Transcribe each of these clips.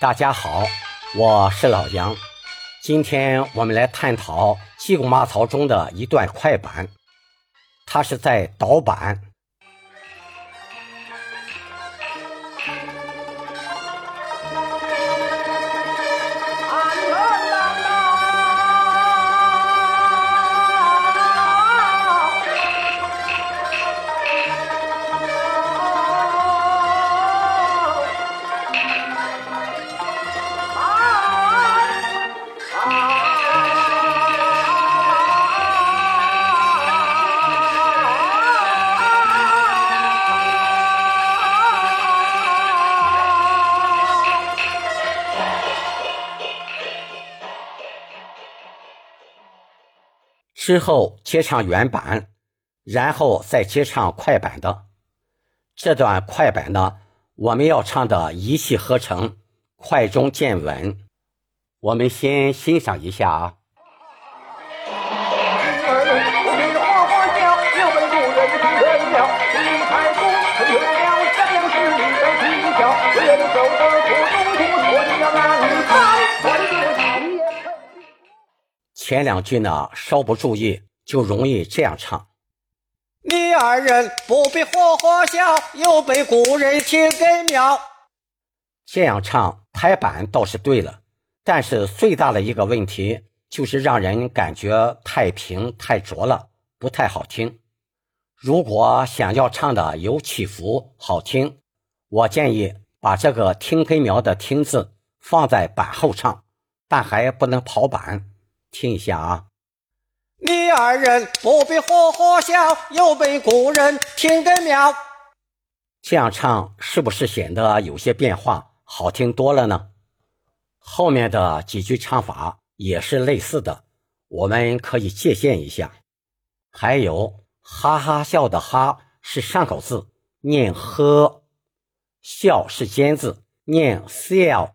大家好，我是老杨。今天我们来探讨《济公马槽》中的一段快板，它是在导板。之后接上原版，然后再接上快板的。这段快板呢，我们要唱的一气呵成，快中见稳。我们先欣赏一下啊。前两句呢，稍不注意就容易这样唱。你二人不必呵呵笑，又被古人听根苗。这样唱拍板倒是对了，但是最大的一个问题就是让人感觉太平太浊了，不太好听。如果想要唱的有起伏好听，我建议把这个听根苗的听字放在板后唱，但还不能跑板。听一下啊！你二人不必呵呵笑，又被故人听得妙。这样唱是不是显得有些变化，好听多了呢？后面的几句唱法也是类似的，我们可以借鉴一下。还有哈哈笑的哈是上口字，念呵；笑是尖字，念笑。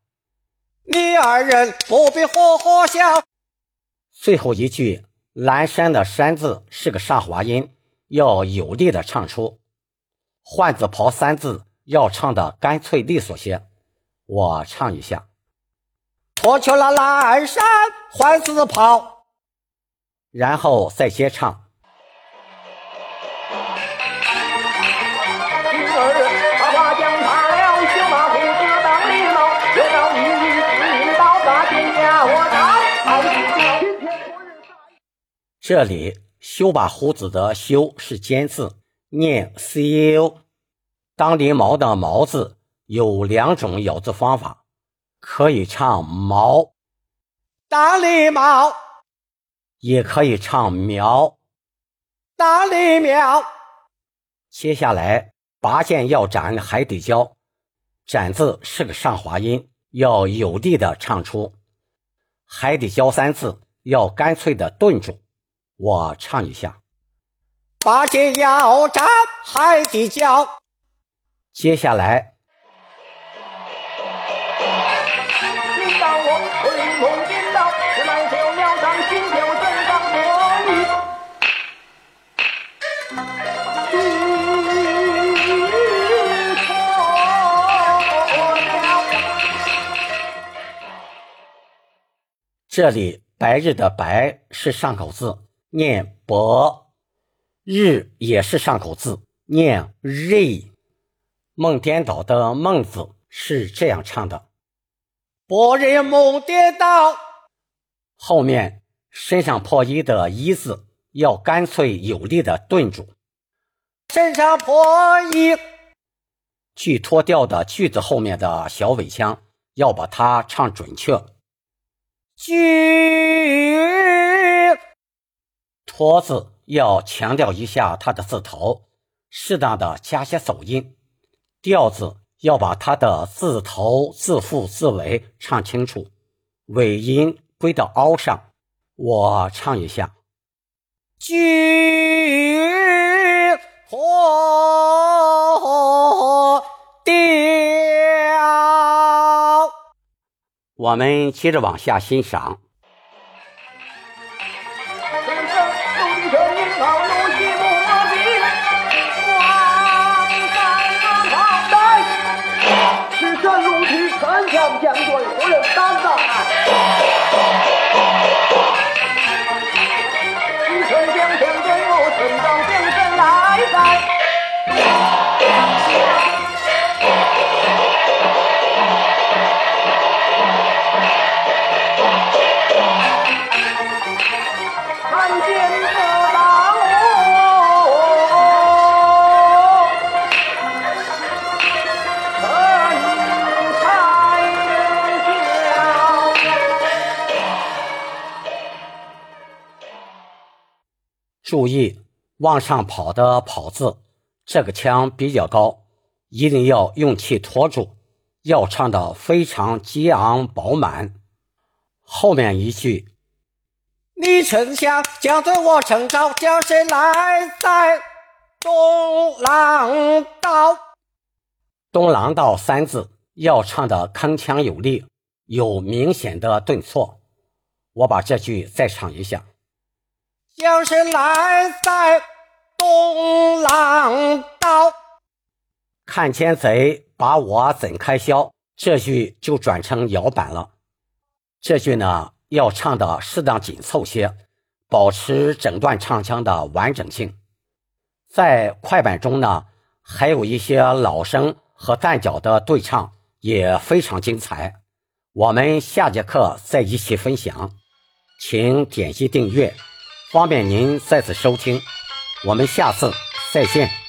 你二人不必呵呵笑。最后一句“阑珊”的“山”字是个上滑音，要有力的唱出。换字旁“三”字要唱的干脆利索些。我唱一下：“脱去了阑珊，换字旁，然后再接唱。这里修把胡子的修是尖字，念 “ceo”。当狸毛的毛字有两种咬字方法，可以唱毛，当狸毛，也可以唱苗，当狸苗。接下来拔剑要斩海底椒，斩字是个上滑音，要有力的唱出。海底椒三字要干脆的顿住。我唱一下，八戒要斩海底椒。接下来，这里白日的白是上口字。念博，日也是上口字，念日。梦颠倒的梦字是这样唱的：博日梦颠倒。后面身上破衣的衣字要干脆有力的顿住。身上破衣，去脱掉的句子后面的小尾腔要把它唱准确。句。托字要强调一下它的字头，适当的加些走音。调字要把它的字头、字腹、字尾唱清楚，尾音归到凹上。我唱一下：句托调。我们接着往下欣赏。将军。注意往上跑的“跑”字，这个腔比较高，一定要用气托住，要唱的非常激昂饱满。后面一句：“你丞相将对我陈召，将谁来在东廊道？”“东廊道”三字要唱的铿锵有力，有明显的顿挫。我把这句再唱一下。将是来在东廊道，看奸贼把我怎开销？这句就转成摇板了。这句呢要唱的适当紧凑些，保持整段唱腔的完整性。在快板中呢，还有一些老生和旦角的对唱也非常精彩。我们下节课再一起分享，请点击订阅。方便您再次收听，我们下次再见。